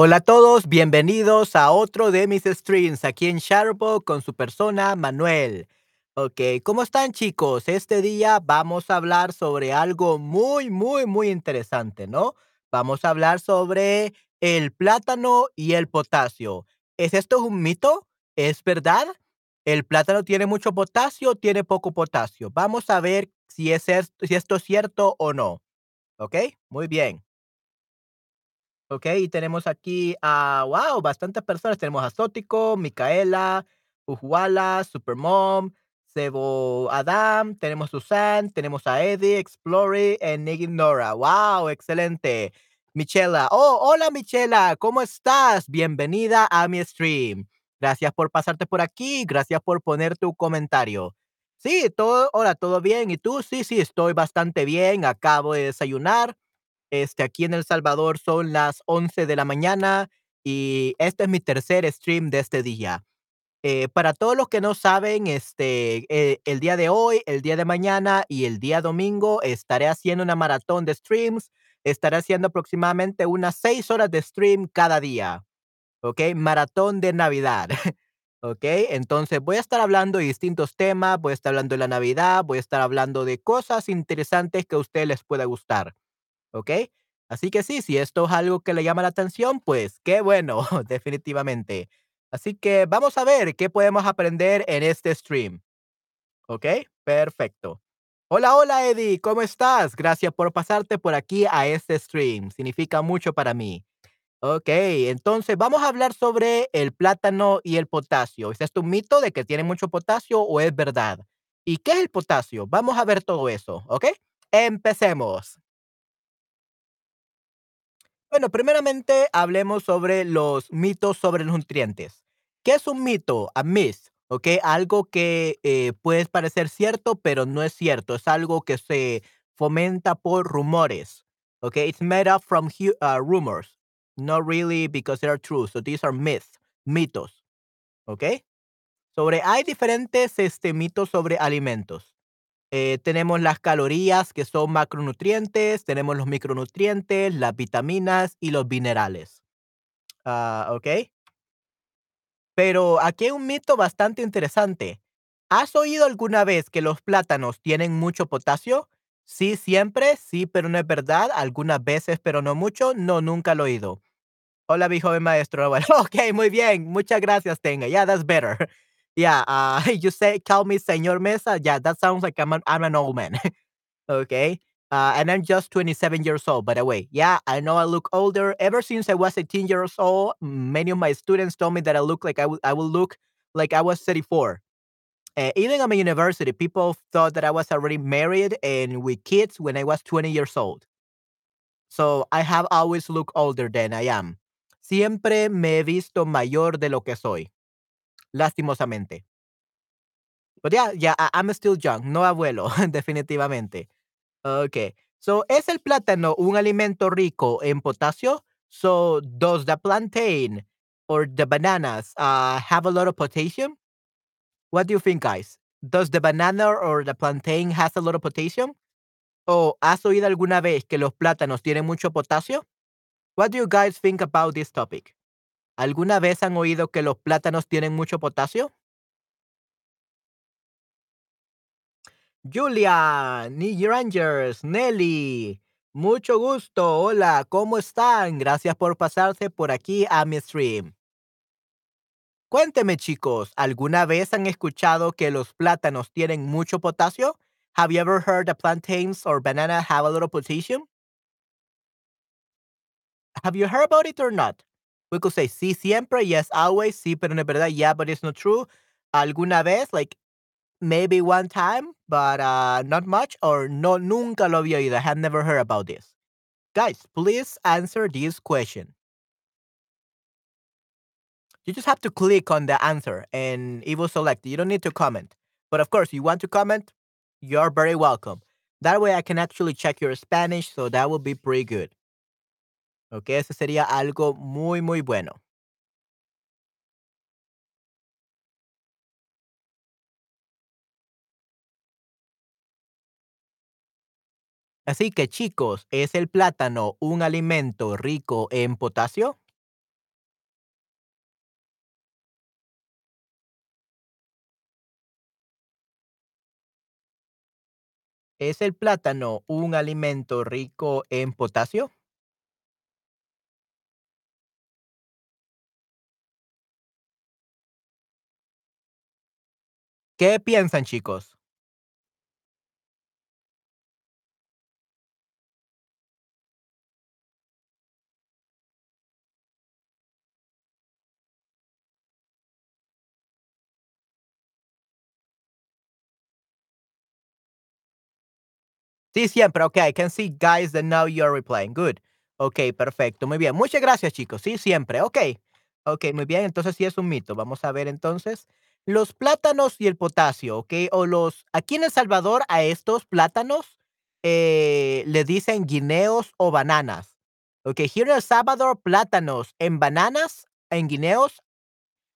Hola a todos, bienvenidos a otro de mis streams aquí en Sharpo con su persona Manuel. Ok, ¿cómo están chicos? Este día vamos a hablar sobre algo muy, muy, muy interesante, ¿no? Vamos a hablar sobre el plátano y el potasio. ¿Es esto un mito? ¿Es verdad? ¿El plátano tiene mucho potasio o tiene poco potasio? Vamos a ver si, es esto, si esto es cierto o no. ¿Ok? Muy bien. Ok, y tenemos aquí a, wow, bastantes personas. Tenemos a Sótico, Micaela, Ujuala, Supermom, Sebo Adam, tenemos Susan, tenemos a Eddie, Explorer, y Nora. Wow, excelente. Michela, oh, hola Michela, ¿cómo estás? Bienvenida a mi stream. Gracias por pasarte por aquí, gracias por poner tu comentario. Sí, todo, hola, todo bien. ¿Y tú? Sí, sí, estoy bastante bien. Acabo de desayunar este, aquí en El Salvador son las 11 de la mañana y este es mi tercer stream de este día. Eh, para todos los que no saben, este, eh, el día de hoy, el día de mañana y el día domingo estaré haciendo una maratón de streams. Estaré haciendo aproximadamente unas 6 horas de stream cada día. ¿Ok? Maratón de Navidad. ¿Ok? Entonces voy a estar hablando de distintos temas, voy a estar hablando de la Navidad, voy a estar hablando de cosas interesantes que a ustedes les pueda gustar. ¿Ok? Así que sí, si esto es algo que le llama la atención, pues qué bueno, definitivamente. Así que vamos a ver qué podemos aprender en este stream. ¿Ok? Perfecto. Hola, hola Eddie, ¿cómo estás? Gracias por pasarte por aquí a este stream. Significa mucho para mí. Ok, entonces vamos a hablar sobre el plátano y el potasio. ¿Es esto un mito de que tiene mucho potasio o es verdad? ¿Y qué es el potasio? Vamos a ver todo eso, ¿ok? Empecemos. Bueno, primeramente hablemos sobre los mitos sobre los nutrientes. ¿Qué es un mito? A myth, ¿ok? Algo que eh, puede parecer cierto, pero no es cierto. Es algo que se fomenta por rumores, ¿ok? It's made up from uh, rumors, not really because they are true. So these are myths, mitos, ¿ok? Sobre, hay diferentes este, mitos sobre alimentos. Eh, tenemos las calorías, que son macronutrientes, tenemos los micronutrientes, las vitaminas y los minerales. Ah, ¿Ok? Pero aquí hay un mito bastante interesante. ¿Has oído alguna vez que los plátanos tienen mucho potasio? Sí, siempre, sí, pero no es verdad. Algunas veces, pero no mucho. No, nunca lo he oído. Hola, mi joven maestro. Bueno, ok, muy bien. Muchas gracias, Tenga. Yeah, that's better. Yeah, uh, you say, call me Señor Mesa. Yeah, that sounds like I'm an, I'm an old man. okay. Uh, and I'm just 27 years old, by the way. Yeah, I know I look older. Ever since I was 18 years old, many of my students told me that I look like I will look like I was 34. Uh, even at my university, people thought that I was already married and with kids when I was 20 years old. So I have always looked older than I am. Siempre me he visto mayor de lo que soy lastimosamente. But yeah, yeah, I, I'm still young, no abuelo, definitivamente. Okay. So, ¿es el plátano un alimento rico en potasio? So, does the plantain or the bananas uh, have a lot of potassium? What do you think, guys? Does the banana or the plantain has a lot of potassium? ¿O has oído alguna vez que los plátanos tienen mucho potasio? What do you guys think about this topic? ¿Alguna vez han oído que los plátanos tienen mucho potasio? Julia, New Rangers, Nelly, mucho gusto. Hola, ¿cómo están? Gracias por pasarse por aquí a mi stream. Cuénteme, chicos, ¿alguna vez han escuchado que los plátanos tienen mucho potasio? Have you ever heard that plantains or banana have a little potassium? Have you heard about it or not? We could say sí siempre, yes always, sí, pero no es verdad, yeah, but it's not true. ¿Alguna vez? Like, maybe one time, but uh, not much, or no, nunca lo había oído. I have never heard about this. Guys, please answer this question. You just have to click on the answer and it will select. You don't need to comment. But of course, you want to comment, you're very welcome. That way I can actually check your Spanish, so that will be pretty good. ¿ok? Eso sería algo muy, muy bueno. Así que chicos, ¿es el plátano un alimento rico en potasio? ¿Es el plátano un alimento rico en potasio? ¿Qué piensan, chicos? Sí, siempre, okey, I can see guys that know you're replying, good. Okey, perfecto, muy bien. Muchas gracias, chicos. Sí, siempre, okey. Okey, muy bien, entonces sí es un mito. Vamos a ver entonces, los plátanos y el potasio, okey, o los aquí en El Salvador a estos plátanos, eh, le dicen guineos o bananas. Okey, here in El Salvador, plátanos and bananas and guineos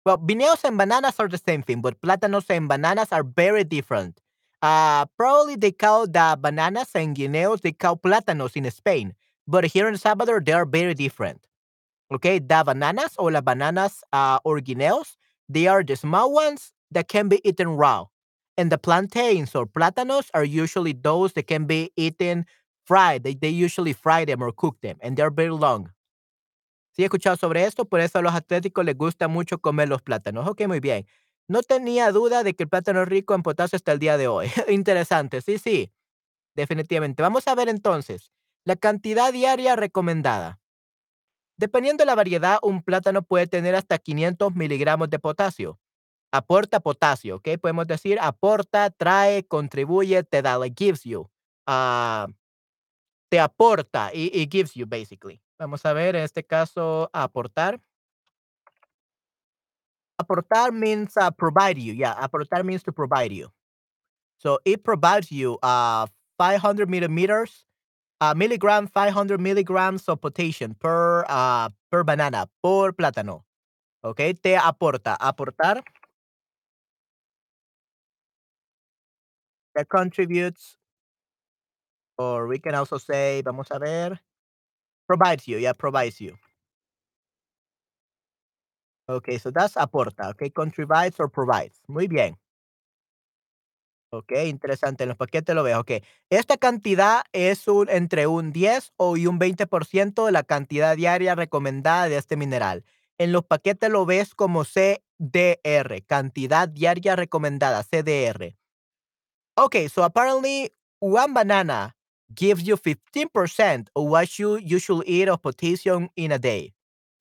well, guineos and bananas are the same thing, but plátanos and bananas are very different. Uh, probably they call the bananas and guineos, they call plátanos in Spain, but here in El Salvador, they are very different. Okay, the bananas or las bananas uh, or guineos, they are the small ones that can be eaten raw. And the plantains or plátanos are usually those that can be eaten fried. They, they usually fry them or cook them, and they're very long. Sí, he escuchado sobre esto, por eso a los atléticos les gusta mucho comer los plátanos. Ok, muy bien. No tenía duda de que el plátano es rico en potasio hasta el día de hoy. Interesante, sí, sí, definitivamente. Vamos a ver entonces la cantidad diaria recomendada. Dependiendo de la variedad, un plátano puede tener hasta 500 miligramos de potasio. Aporta potasio, ¿ok? Podemos decir aporta, trae, contribuye, te da, like gives you. Ah, te aporta, y gives you basically. Vamos a ver, en este caso, aportar. Aportar means uh, provide you. Yeah, aportar means to provide you. So it provides you uh 500 millimeters, uh, milligram, 500 milligrams of potassium per uh per banana, por plátano. Okay, te aporta. Aportar. That contributes, or we can also say, vamos a ver, provides you. Yeah, provides you. Okay, so that's aporta. Okay, contributes or provides. Muy bien. Okey, interesante, en los paquetes lo veo, okey. Esta cantidad es un entre un 10 o y un 20% de la cantidad diaria recomendada de este mineral. En los paquetes lo ves como CDR, cantidad diaria recomendada, CDR. Okay, so apparently one banana gives you 15% of what you you should eat of potassium in a day.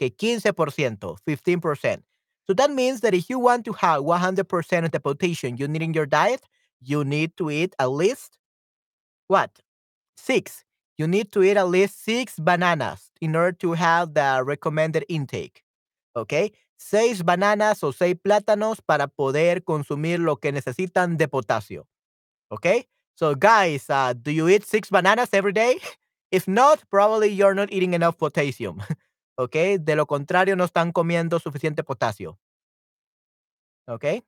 Okay, 15%, 15%. So that means that if you want to have 100% of the potassium you need in your diet, you need to eat at least what? 6. You need to eat at least 6 bananas in order to have the recommended intake. ¿Ok? 6 bananas o 6 plátanos para poder consumir lo que necesitan de potasio. ¿Ok? So guys, uh, do you eat 6 bananas every day? If not, probably you're not eating enough potassium. ¿Ok? De lo contrario, no están comiendo suficiente potasio. ¿Ok?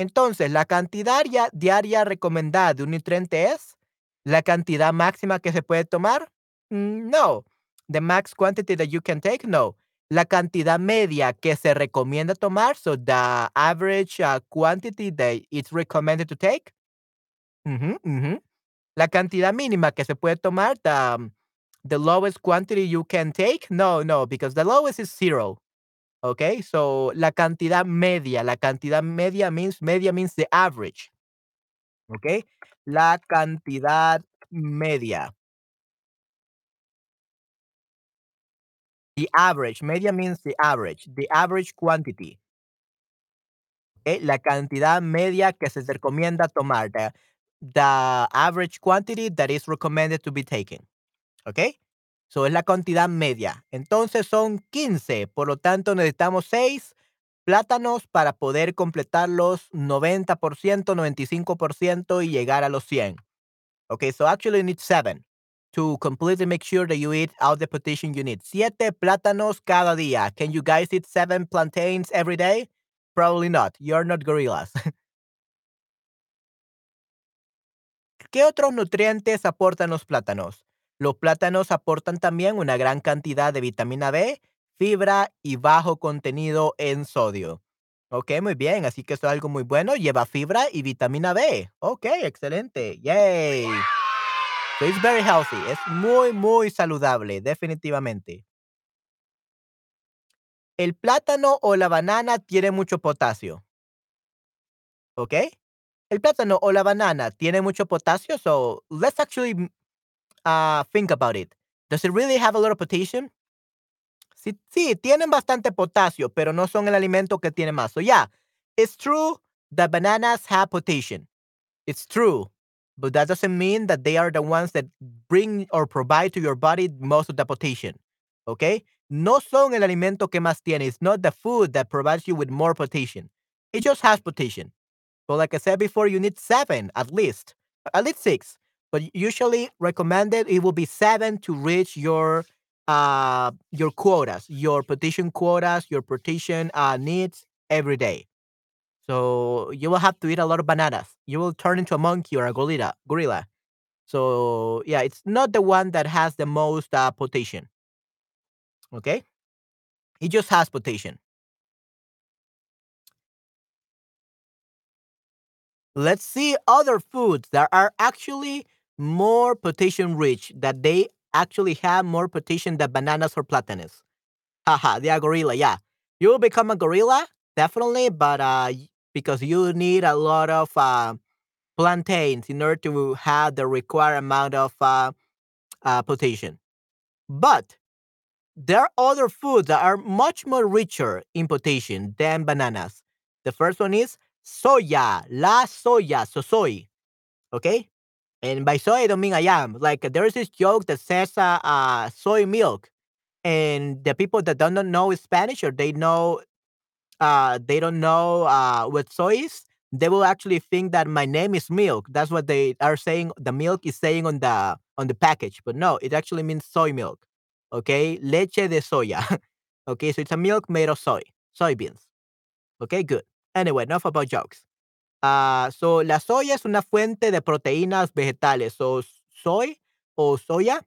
Entonces, la cantidad diaria recomendada de un nutriente es la cantidad máxima que se puede tomar. Mm, No. The max quantity that you can take. No. La cantidad media que se recomienda tomar. So the average uh, quantity that it's recommended to take. La cantidad mínima que se puede tomar. The, um, the lowest quantity you can take. No, no, because the lowest is zero. Okay, so la cantidad media, la cantidad media means media means the average. Okay, la cantidad media. The average, media means the average, the average quantity. Okay, la cantidad media que se recomienda tomar, the, the average quantity that is recommended to be taken. Okay, so es la cantidad media. Entonces son 15, por lo tanto necesitamos 6 plátanos para poder completar los 90%, 95% y llegar a los 100. Okay, so actually you need 7 to completely make sure that you eat all the potassium you need. Siete plátanos cada día. Can you guys eat seven plantains every day? Probably not. You're not gorillas. ¿Qué otros nutrientes aportan los plátanos? Los plátanos aportan también una gran cantidad de vitamina B, fibra y bajo contenido en sodio. Okey, muy bien, así que eso es algo muy bueno, lleva fibra y vitamina B. Okey, excelente, yay. So it's very healthy, es muy, muy saludable, definitivamente. ¿El plátano o la banana tiene mucho potasio? Okey. El plátano o la banana tiene mucho potasio, so let's actually, uh, think about it. Does it really have a lot of potassium? Sí, sí, tienen bastante potasio, pero no son el alimento que tiene más. So yeah, it's true that bananas have potassium. It's true, but that doesn't mean that they are the ones that bring or provide to your body most of the potassium. Okay? No son el alimento que más tiene. It's not the food that provides you with more potassium. It just has potassium. But like I said before, you need seven at least, at least six. But usually recommended it will be seven to reach your uh your quotas, your potassium quotas, your potassium uh, needs every day. So you will have to eat a lot of bananas. You will turn into a monkey or a gorilla. Gorilla. So yeah, it's not the one that has the most uh. Okay, it just has potassium. Let's see other foods that are actually more potassium rich, that they actually have more potassium than bananas or platanes. Haha, they are gorilla, yeah. You will become a gorilla, definitely, but uh, because you need a lot of uh, plantains in order to have the required amount of uh, uh, potassium. But there are other foods that are much more richer in potassium than bananas. The first one is soya, la soya, so soy. Okay? And by soy, I don't mean I am. Like, there is this joke that says uh, uh, soy milk. And the people that don't know Spanish or they know, uh, they don't know uh, what soy is, they will actually think that my name is milk. That's what they are saying. The milk is saying on the on the package, but no, it actually means soy milk. Okay, leche de soya. okay, so it's a milk made of soy, soybeans. Okay, good. Anyway, enough about jokes. Uh, so la soya es una fuente de proteínas vegetales. So soy o soya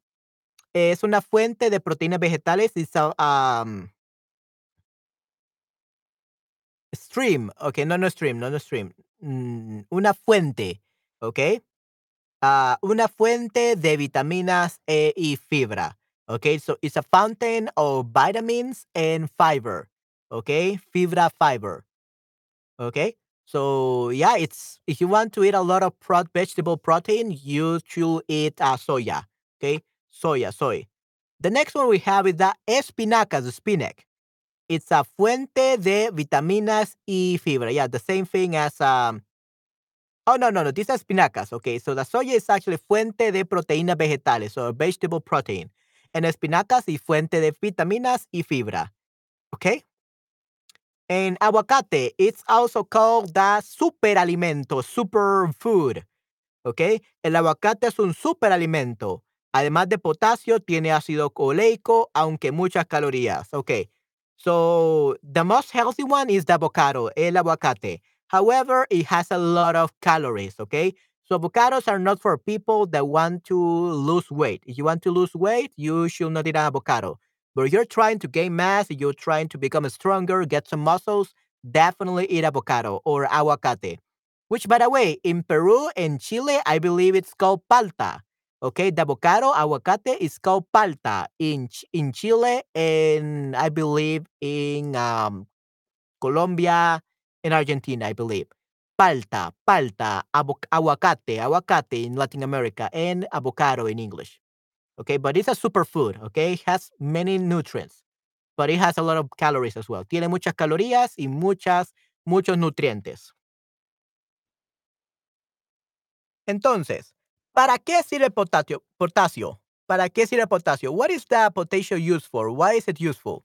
es una fuente de proteínas vegetales. A, um, stream. Okay, no, no stream, no, no stream. Mm, una fuente. Okay. Uh, una fuente de vitaminas E y fibra. Okay, so it's a fountain of vitamins and fiber. Okay, fibra fiber. Okay, so yeah, it's if you want to eat a lot of pro- vegetable protein, you should eat uh, soya. Okay, soya, soy. The next one we have is the espinacas, the spinach. It's a fuente de vitaminas y fibra. Yeah, the same thing as um. Oh no no no, these are spinacas. Okay, so the soya is actually fuente de proteínas vegetales, so vegetable protein, and espinacas y fuente de vitaminas y fibra. Okay. And aguacate, it's also called the superalimento, superfood. ¿Ok? El aguacate es un superalimento. Además de potasio, tiene ácido oleico, aunque muchas calorías. Ok. So, the most healthy one is the avocado, el aguacate. However, it has a lot of calories. Okay. So, avocados are not for people that want to lose weight. If you want to lose weight, you should not eat an avocado. But you're trying to gain mass, you're trying to become stronger, get some muscles, definitely eat avocado or aguacate. Which, by the way, in Peru and Chile, I believe it's called palta. Okay, the avocado, aguacate is called palta in in Chile and I believe in um, Colombia and Argentina, I believe. Palta, palta, aguacate, aguacate in Latin America, and avocado in English. Okay, but it's a superfood. Okay, it has many nutrients, but it has a lot of calories as well. Tiene muchas calorías y muchas, muchos nutrientes. Entonces, ¿para qué sirve potasio? potasio? ¿Para qué sirve potasio? What is the potassium used for? Why is it useful?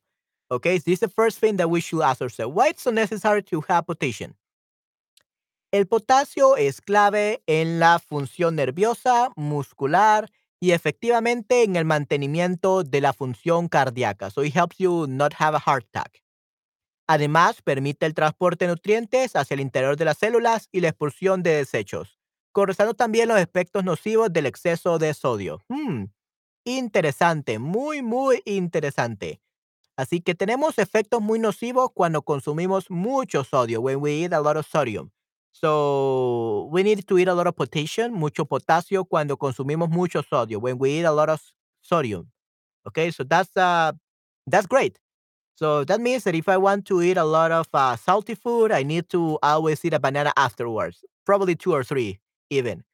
Okay, this is the first thing that we should ask ourselves. Why it's so necessary to have potassium? El potasio es clave en la función nerviosa, muscular y efectivamente en el mantenimiento de la función cardíaca. So it helps you not have a heart attack. Además, permite el transporte de nutrientes hacia el interior de las células y la expulsión de desechos, cortando también los efectos nocivos del exceso de sodio. Hmm, interesante, muy, muy interesante. Así que tenemos efectos muy nocivos cuando consumimos mucho sodio, when we eat a lot of sodium. So, we need to eat a lot of potassium, mucho potasio cuando consumimos mucho sodio, when we eat a lot of sodium. Okay, so that's uh that's great. So that means that if I want to eat a lot of uh, salty food, I need to always eat a banana afterwards, probably two or three even.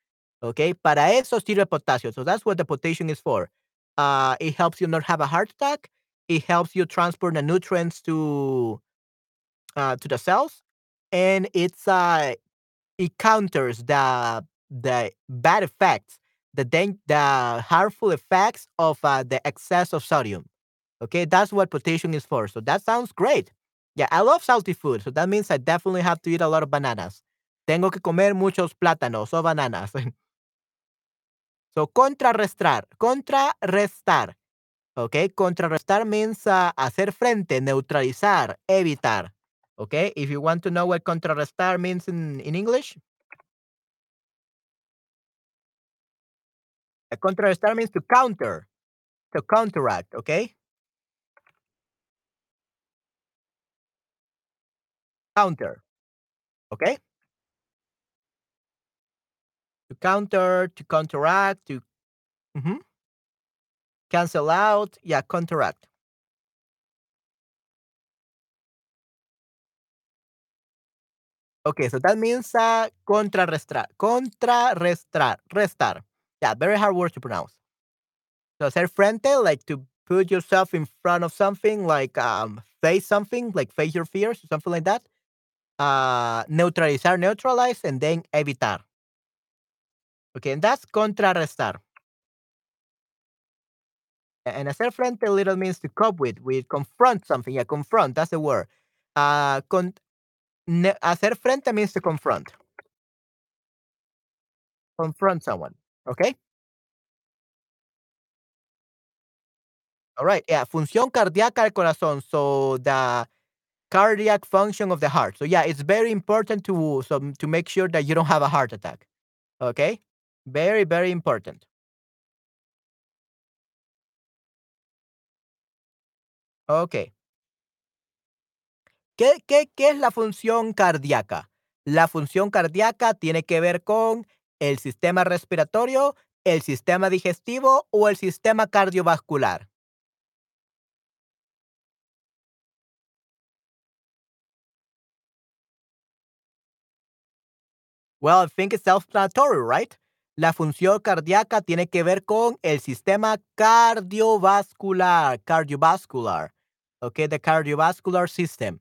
Okay, para eso sirve potasio. So that's what the potassium is for. Uh, it helps you not have a heart attack. It helps you transport the nutrients to uh, to the cells, and it's uh, it counters the the bad effects, the dan- the harmful effects of uh, the excess of sodium. Okay, that's what potassium is for. So that sounds great. Yeah, I love salty food, so that means I definitely have to eat a lot of bananas. Tengo que comer muchos plátanos o bananas. so contrarrestar, contrarrestar. Okay, contrarrestar means uh, hacer frente, neutralizar, evitar. Okay, if you want to know what contrarrestar means in, in English, a contrarrestar means to counter, to counteract. Okay, counter. Okay, to counter, to counteract, to mhm, cancel out. Yeah, counteract. Okay, so that means uh, contrarrestar, contrarrestar, restar. Yeah, very hard word to pronounce. So hacer frente, like to put yourself in front of something, like um, face something, like face your fears, something like that. Uh, neutralizar, neutralize, and then evitar. Okay, and that's contrarrestar. And hacer frente little means to cope with, with confront something. Yeah, confront, that's the word. Uh, con- hacer frente means to confront. Confront someone. Okay? All right. Yeah. Función cardíaca del corazón. So the cardiac function of the heart. So yeah, it's very important to so to make sure that you don't have a heart attack. Okay. Very, very important. Okay. ¿Qué, qué, ¿Qué es la función cardíaca? La función cardíaca tiene que ver con el sistema respiratorio, el sistema digestivo o el sistema cardiovascular. Well, I think it's self-explanatory, right? La función cardíaca tiene que ver con el sistema cardiovascular, cardiovascular. Okay, the cardiovascular system.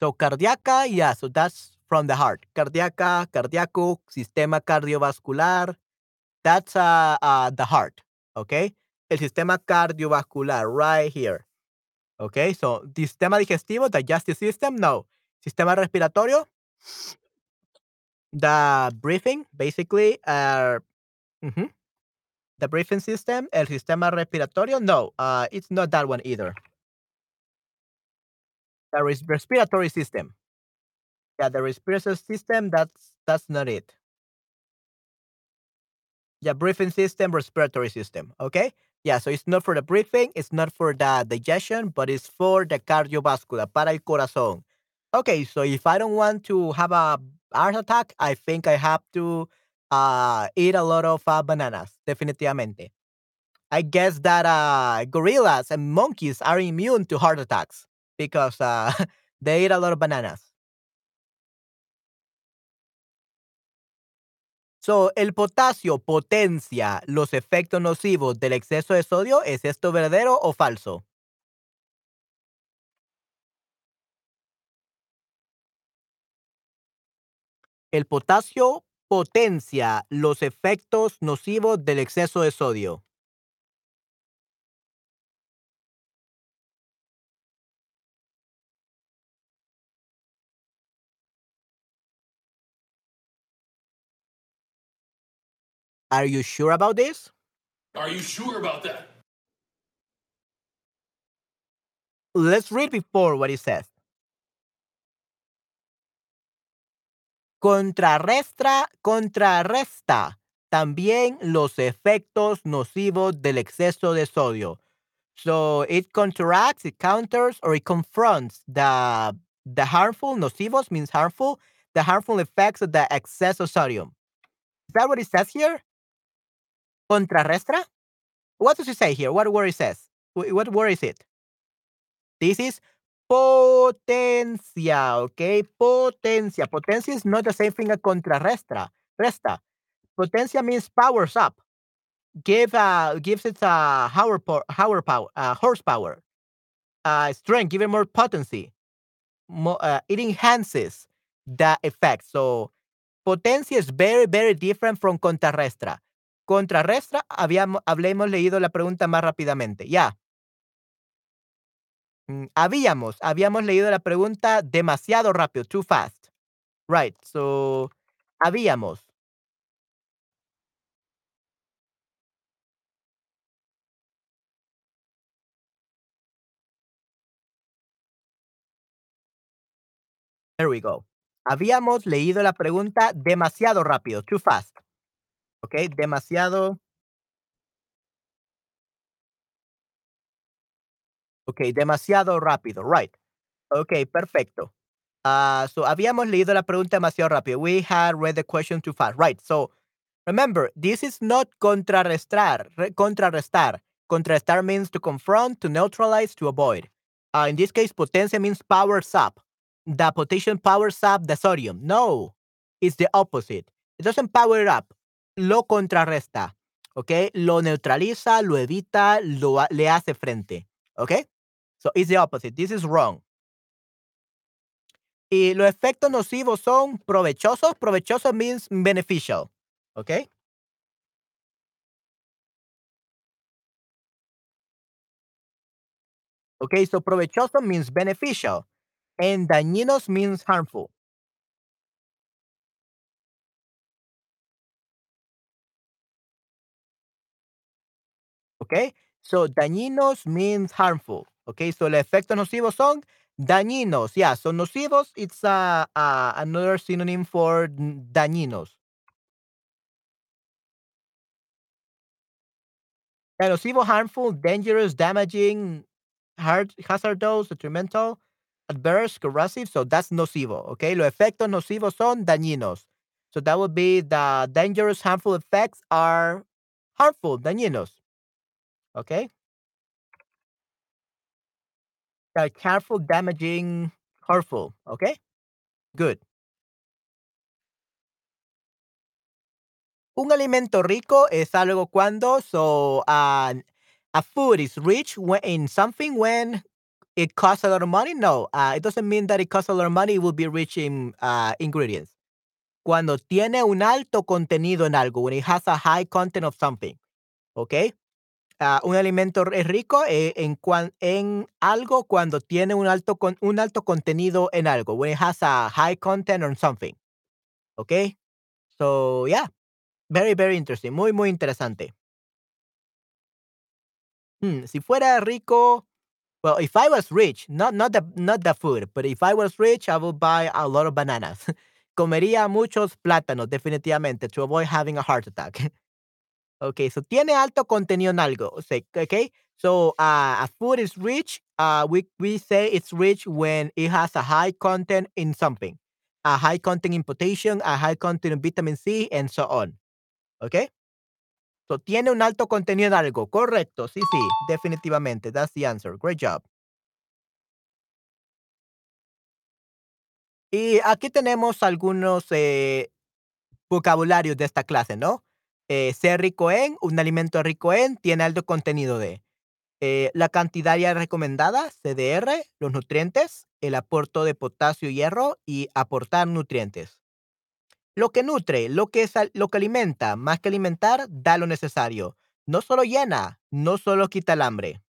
So cardíaca, yeah, so that's from the heart. Cardíaca, cardíaco, sistema cardiovascular. That's uh, uh, the heart. Okay, el sistema cardiovascular right here. Okay, so sistema digestivo, digestive system, no. Sistema respiratorio, the breathing, basically, uh, the breathing system, el sistema respiratorio, no, uh, it's not that one either. The res- respiratory system, yeah, the respiratory system, that's that's not it. Yeah, breathing system, respiratory system. Okay. Yeah, so it's not for the breathing, it's not for the digestion, but it's for the cardiovascular, para el corazón. Okay, so if I don't want to have a heart attack, I think I have to uh, eat a lot of uh, bananas, definitivamente. I guess that uh, gorillas and monkeys are immune to heart attacks because uh, they eat a lot of bananas. So, el potasio potencia los efectos nocivos del exceso de sodio. ¿Es esto verdadero o falso? El potasio potencia los efectos nocivos del exceso de sodio. Are you sure about this? Are you sure about that? Let's read before what it says. Contrarrestra, contrarresta también los efectos nocivos del exceso de sodio. So it counteracts, it counters, or it confronts the the harmful, nocivos means harmful, the harmful effects of the excess of sodium. Is that what it says here? Contrarrestra? What does it say here? What word it says? What word is it? This is potencia, okay? Potencia. Potencia is not the same thing as contrarrestra. Resta. Potencia means powers up. Give uh gives it a power power, power uh, horsepower. Uh strength, give it more potency. Mo- uh, it enhances the effect. So potencia is very, very different from contrarrestra. Contrarrestra, habíamos, hablemos leído la pregunta más rápidamente. Ya. Mm, habíamos, habíamos leído la pregunta demasiado rápido, too fast. Right, so, habíamos. There we go. Habíamos leído la pregunta demasiado rápido, too fast. Ok, demasiado. Ok, demasiado rápido, right. Ok, perfecto. Ah, so, habíamos leído la pregunta demasiado rápido. We had read the question too fast, right. So, remember, this is not contrarrestar, re- contrarrestar. Contrarrestar means to confront, to neutralize, to avoid. Uh, in this case, potencia means powers up. The potassium powers up the sodium. No, it's the opposite. It doesn't power it up. Lo contrarresta. Okay? Lo neutraliza, lo evita, lo, le hace frente. Okay? So it's the opposite. This is wrong. Y los efectos nocivos son provechosos. Provechoso means beneficial. Okay? Okay, so provechoso means beneficial. And dañinos means harmful. Okay? So dañinos means harmful. Okay, so los efectos nocivos son dañinos. Yeah, so nocivos, it's uh, uh, another synonym for dañinos. Yeah, nocivo, harmful, dangerous, damaging, hard, hazardous, detrimental, adverse, corrosive. So that's nocivo. Okay, los efectos nocivos son dañinos. So that would be the dangerous, harmful effects are harmful, dañinos. Okay. Uh, careful, damaging, hurtful. Okay. Good. Un alimento rico es algo cuando, so uh, a food is rich when, in something when it costs a lot of money. No, uh, it doesn't mean that it costs a lot of money. It will be rich in uh, ingredients. Cuando tiene un alto contenido en algo, when it has a high content of something. ¿Ok? Ah, un alimento es rico eh, en, cuan- en algo cuando tiene un alto, con, un alto contenido en algo. When it has a high content on something. ¿Ok? So, yeah. Very, very interesting. Muy, muy interesante. Hmm, si fuera rico, well, if I was rich, not not the not the food, but if I was rich, I would buy a lot of bananas. Comería muchos plátanos, definitivamente, to avoid having a heart attack. okay, so tiene alto contenido en algo. O sea, okay, so uh, a food is rich. Uh, we we say it's rich when it has a high content in something, a high content in potassium, a high content in vitamin C, and so on. Okay. So, tiene un alto contenido en algo. Correcto. Sí, sí, definitivamente. That's the answer. Great job. Y aquí tenemos algunos eh, vocabularios de esta clase, ¿no? Eh, ser rico en, un alimento rico en, tiene alto contenido de. eh, la cantidad diaria recomendada, CDR, los nutrientes, el aporto de potasio y hierro y aportar nutrientes. Lo que nutre, lo que, es lo que alimenta, más que alimentar, da lo necesario. No solo llena, no solo quita el hambre.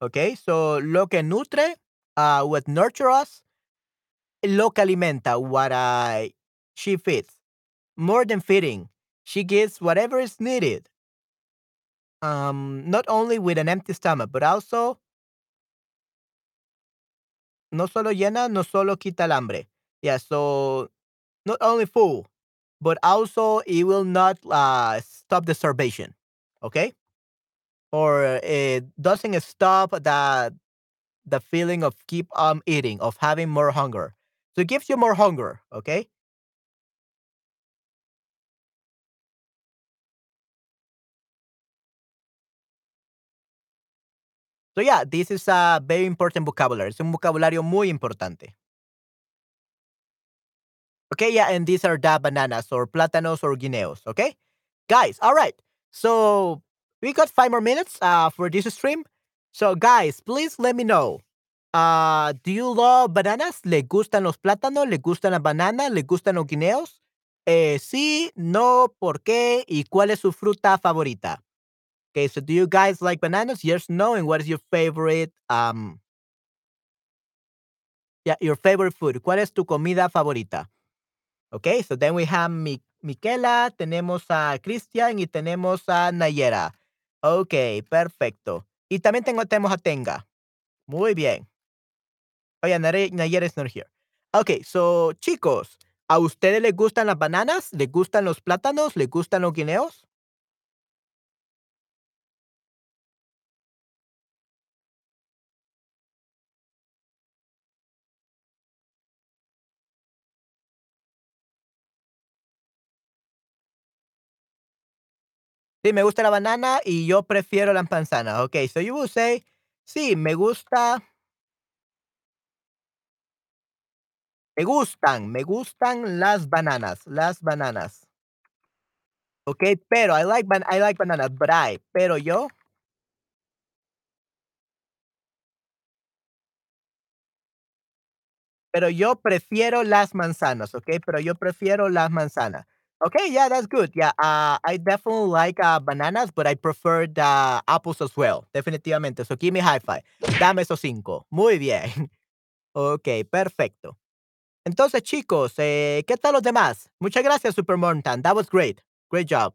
Okay, so lo que nutre, uh, what nurture us, lo que alimenta, what uh, she feeds. More than feeding, she gives whatever is needed. Um, not only with an empty stomach, but also no solo llena, no solo quita el hambre. Yeah, so not only full, but also it will not uh, stop the starvation. Okay. or it doesn't stop the the feeling of keep on eating, of having more hunger. So it gives you more hunger, okay? So yeah, this is a very important vocabulary. Es un vocabulario muy importante. Okay, yeah, and these are the bananas or plátanos or guineos, okay? Guys, all right. So we got five more minutes uh, for this stream. So guys, please let me know. Uh, do you love bananas? ¿Le gustan los plátanos? ¿Le gustan las bananas? ¿Le gustan los guineos? Eh, sí, no, ¿por qué? ¿Y cuál es su fruta favorita? Okay, so do you guys like bananas? Yes, no, and what is your favorite um yeah, your favorite food? ¿Cuál es tu comida favorita? Okay, so then we have Mi Miquela, tenemos a Cristian y tenemos a Nayera. Ok, perfecto. Y también tengo, tenemos a Tenga. Muy bien. Oye, Nayera is not here. Ok, so chicos, ¿a ustedes les gustan las bananas? ¿Les gustan los plátanos? ¿Les gustan los guineos? Sí, me gusta la banana y yo prefiero las manzanas. Okay, so you will say, sí, me gusta. Me gustan, me gustan las bananas, las bananas. Okay, pero I like ban I like bananas, but I, pero yo. Pero yo prefiero las manzanas, okay, pero yo prefiero las manzanas. Okay, yeah, that's good. Yeah, uh, I definitely like uh, bananas, but I prefer the apples as well. Definitivamente. So give me high five. Dame esos cinco. Muy bien. Ok, perfecto. Entonces, chicos, eh, ¿qué tal los demás? Muchas gracias, Super Mountain. That was great. Great job.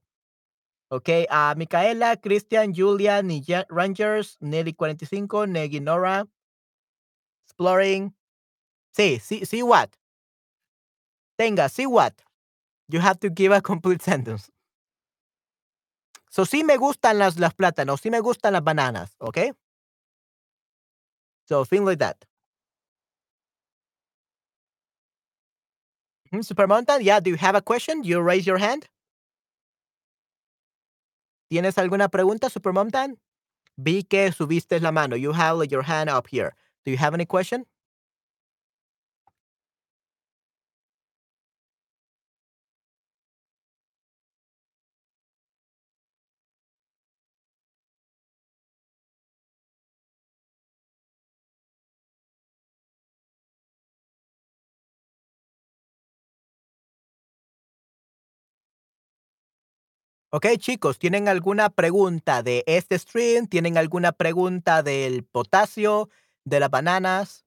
Ok, a uh, Micaela, Christian, Julia, Rangers, Nelly 45, Negi Nora, Exploring. Sí, sí, sí, what? Tenga, sí, what? You have to give a complete sentence. So, sí me gustan las, las plátanos, sí me gustan las bananas, okay? So, things like that. Mm, Mountain, yeah, do you have a question? You raise your hand. ¿Tienes alguna pregunta, Super Mountain? Vi que subiste la mano. You have your hand up here. Do you have any question? Ok, chicos, ¿tienen alguna pregunta de este stream? ¿Tienen alguna pregunta del potasio, de las bananas?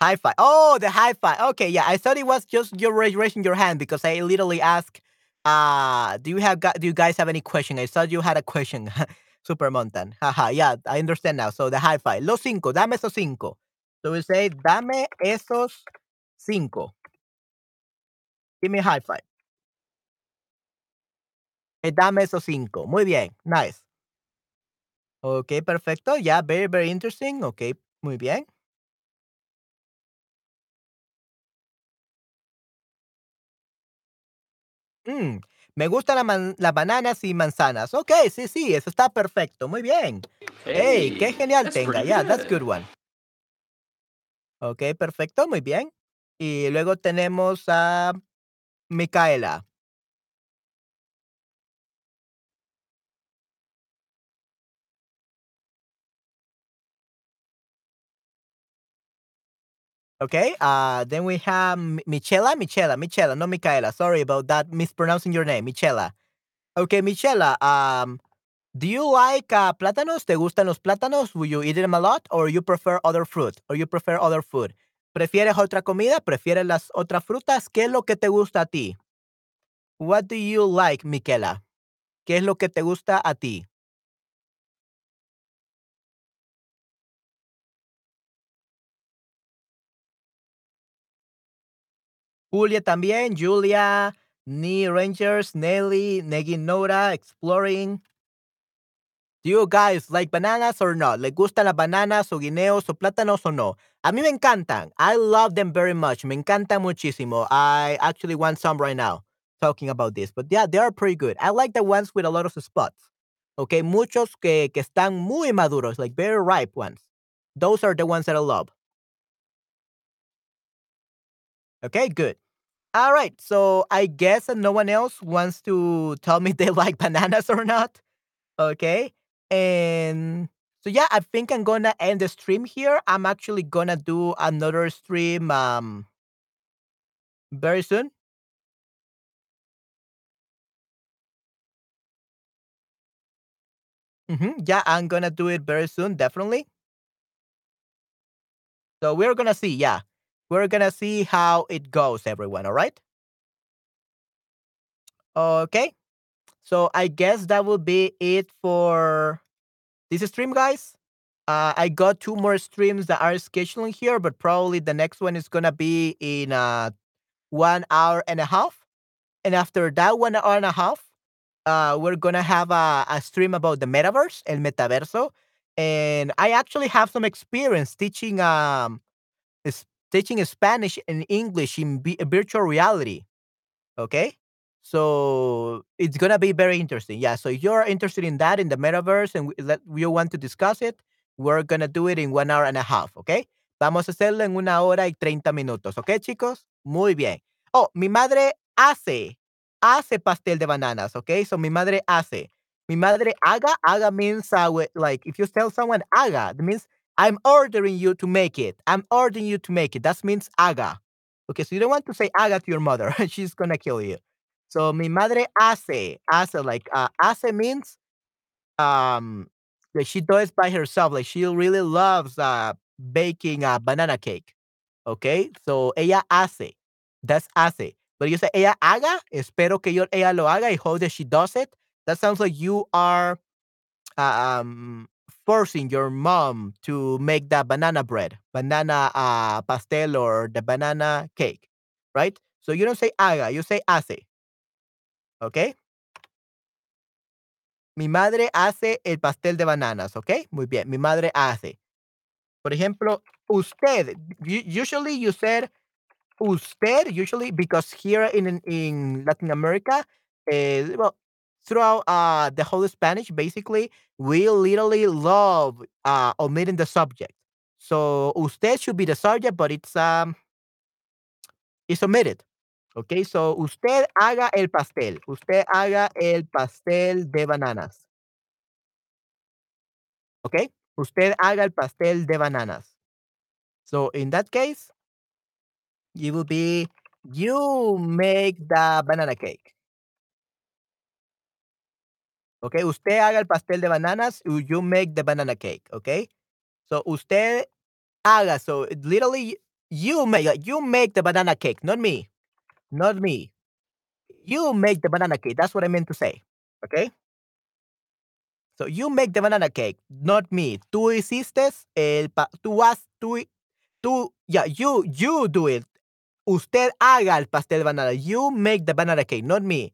High five. Oh, the high five. Okay, yeah, I thought it was just you raising your hand because I literally asked, uh, do you have do you guys have any question? I thought you had a question, Super Montan. Haha, yeah, I understand now. So the high five. Los cinco, dame esos cinco. So we say, dame esos cinco. Give me. Eh, dame esos cinco. Muy bien. Nice. Ok, perfecto. Yeah, very, very interesting. Ok, muy bien. Mm, me gustan la las bananas y manzanas. Ok, sí, sí, eso está perfecto. Muy bien. Hey, qué genial tenga. Yeah, that's good one. Ok, perfecto, muy bien. Y luego tenemos a Micaela. Okay, uh, then we have Michela, Michela, Michela, no Micaela. Sorry about that, mispronouncing your name, Michela. Okay, Michela, um, do you like uh, plátanos? ¿Te gustan los plátanos? Will you eat them a lot? Or you prefer other fruit? Or you prefer other food? ¿Prefieres otra comida? ¿Prefieres las otras frutas? ¿Qué es lo que te gusta a ti? What do you like, Michela? ¿Qué es lo que te gusta a ti? Julia también, Julia, Ni Rangers, Nelly, Negi Nora, Exploring. Do you guys like bananas or not? ¿Le gustan las bananas o guineos o plátanos o no? A mí me encantan. I love them very much. Me encantan muchísimo. I actually want some right now talking about this. But yeah, they are pretty good. I like the ones with a lot of spots. Okay, muchos que, que están muy maduros, like very ripe ones. Those are the ones that I love. Okay, good. All right, so I guess no one else wants to tell me they like bananas or not. Okay, and so yeah, I think I'm gonna end the stream here. I'm actually gonna do another stream um very soon. hmm Yeah, I'm gonna do it very soon, definitely. So we're gonna see. Yeah, we're gonna see how it goes, everyone. All right. Okay. So I guess that will be it for this stream, guys. Uh, I got two more streams that are scheduling here, but probably the next one is gonna be in uh, one hour and a half. And after that one hour and a half, uh, we're gonna have a, a stream about the metaverse, el metaverso. And I actually have some experience teaching um teaching Spanish and English in vi- virtual reality. Okay. So it's gonna be very interesting. Yeah. So if you're interested in that in the metaverse and we, you want to discuss it, we're gonna do it in one hour and a half. Okay. Vamos a hacerlo en una hora y 30 minutos. Ok, chicos? Muy bien. Oh, mi madre hace, hace pastel de bananas. Ok. So mi madre hace. Mi madre haga. Haga means uh, like if you tell someone haga, that means I'm ordering you to make it. I'm ordering you to make it. That means haga. Okay. So you don't want to say haga to your mother. She's gonna kill you. So mi madre hace, hace like uh, hace means um she does by herself. Like she really loves uh baking a banana cake. Okay, so ella hace. That's hace. But you say ella haga. Espero que yo ella lo haga. I hope that she does it. That sounds like you are um forcing your mom to make that banana bread, banana uh pastel or the banana cake, right? So you don't say haga. You say hace. Okay. Mi madre hace el pastel de bananas, okay? Muy bien, mi madre hace. Por ejemplo, usted. Usually you said usted, usually because here in in in Latin America, eh, well, throughout uh, the whole Spanish, basically, we literally love uh, omitting the subject. So usted should be the subject, but it's um it's omitted. Okay, so usted haga el pastel. Usted haga el pastel de bananas. Okay, usted haga el pastel de bananas. So in that case, it will be you make the banana cake. Okay, usted haga el pastel de bananas. You make the banana cake. Okay, so usted haga. So it literally, you make you make the banana cake, not me, not me. You make the banana cake. That's what I meant to say. Okay. So you make the banana cake, not me. Tú hiciste el pa tú has tú tú yeah, you you do it. Usted haga el pastel de banana. You make the banana cake, not me.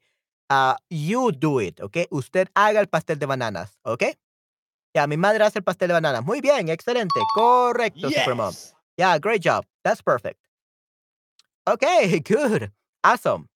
Uh, you do it, okay? Usted haga el pastel de bananas, okay? Yeah, mi madre hace el pastel de bananas. Muy bien, excelente. Correcto, Supermom. Yes. Yeah, great job. That's perfect. Okay, good. Awesome.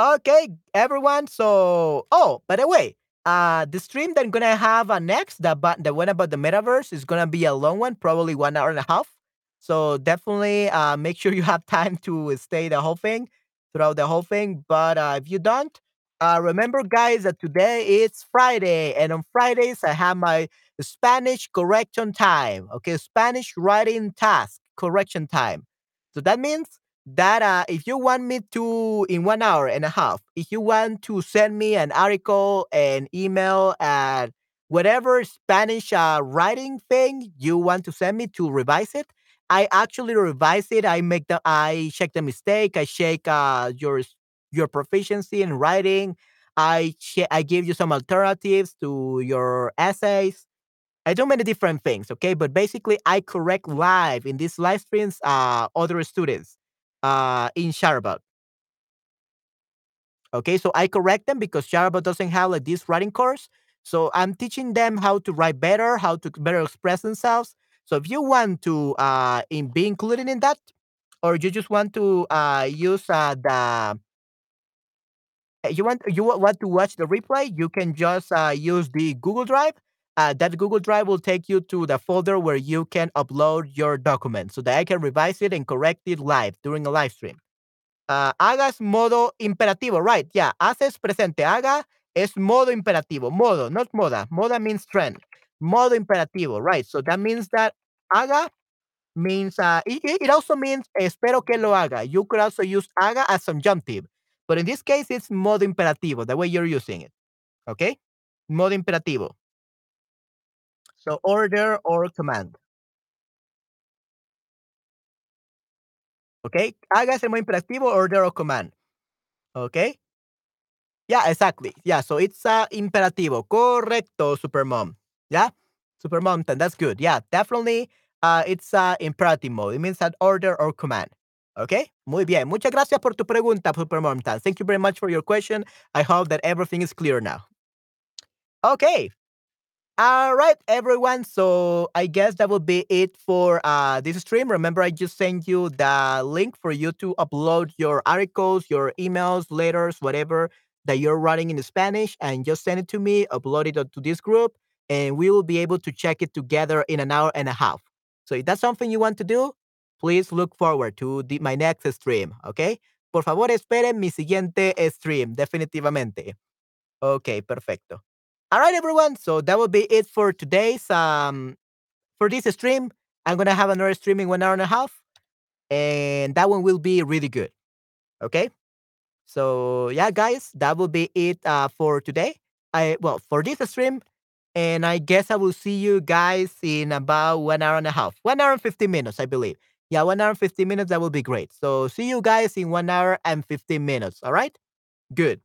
Okay, everyone. So, oh, by the way, uh, the stream that I'm gonna have uh, next, the the one about the metaverse, is gonna be a long one, probably one hour and a half. So definitely, uh, make sure you have time to stay the whole thing throughout the whole thing. But uh, if you don't, uh, remember, guys, that today is Friday, and on Fridays I have my Spanish correction time. Okay, Spanish writing task correction time. So that means that uh, if you want me to in one hour and a half if you want to send me an article an email and whatever spanish uh, writing thing you want to send me to revise it i actually revise it i make the i check the mistake i check uh, your your proficiency in writing i i give you some alternatives to your essays I do many different things, okay? But basically, I correct live in these live streams uh, other students uh, in Sharbot. Okay, so I correct them because Sharbot doesn't have like this writing course. So I'm teaching them how to write better, how to better express themselves. So if you want to uh, in, be included in that, or you just want to uh, use uh, the you want you want to watch the replay, you can just uh, use the Google Drive. Uh, that Google Drive will take you to the folder where you can upload your document so that I can revise it and correct it live during a live stream. Uh, hagas modo imperativo, right? Yeah, haces presente. Haga es modo imperativo. Modo, not moda. Moda means trend. Modo imperativo, right? So that means that haga means, uh, it, it also means espero que lo haga. You could also use haga as subjunctive. But in this case, it's modo imperativo, the way you're using it. Okay? Modo imperativo. So order or command. Okay? El modo imperativo, order or command. Okay? Yeah, exactly. Yeah, so it's uh, imperativo. Correcto, Supermom. Yeah? Supermom, then that's good. Yeah, definitely uh, it's uh, imperative mode. It means that order or command. Okay? Muy bien. Muchas gracias por tu pregunta, Supermom. Thank you very much for your question. I hope that everything is clear now. Okay. All right, everyone. So I guess that will be it for uh, this stream. Remember, I just sent you the link for you to upload your articles, your emails, letters, whatever that you're writing in Spanish, and just send it to me, upload it to this group, and we will be able to check it together in an hour and a half. So if that's something you want to do, please look forward to the, my next stream, okay? Por favor, esperen mi siguiente stream, definitivamente. Okay, perfecto. All right, everyone. So that will be it for today's um for this stream. I'm gonna have another stream in one hour and a half, and that one will be really good. Okay. So yeah, guys, that will be it uh, for today. I well for this stream, and I guess I will see you guys in about one hour and a half, one hour and fifteen minutes, I believe. Yeah, one hour and fifteen minutes. That will be great. So see you guys in one hour and fifteen minutes. All right. Good.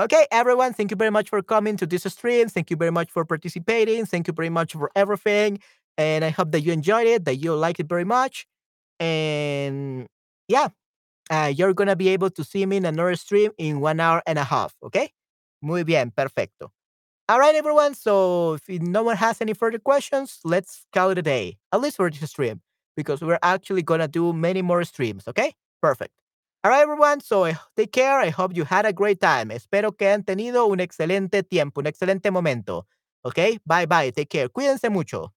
Okay, everyone, thank you very much for coming to this stream. Thank you very much for participating. Thank you very much for everything. And I hope that you enjoyed it, that you liked it very much. And yeah, uh, you're going to be able to see me in another stream in one hour and a half. Okay? Muy bien, perfecto. All right, everyone. So if no one has any further questions, let's call it a day, at least for this stream, because we're actually going to do many more streams. Okay? Perfect. All right, everyone. So take care. I hope you had a great time. Espero que han tenido un excelente tiempo, un excelente momento. Okay? Bye bye. Take care. Cuídense mucho.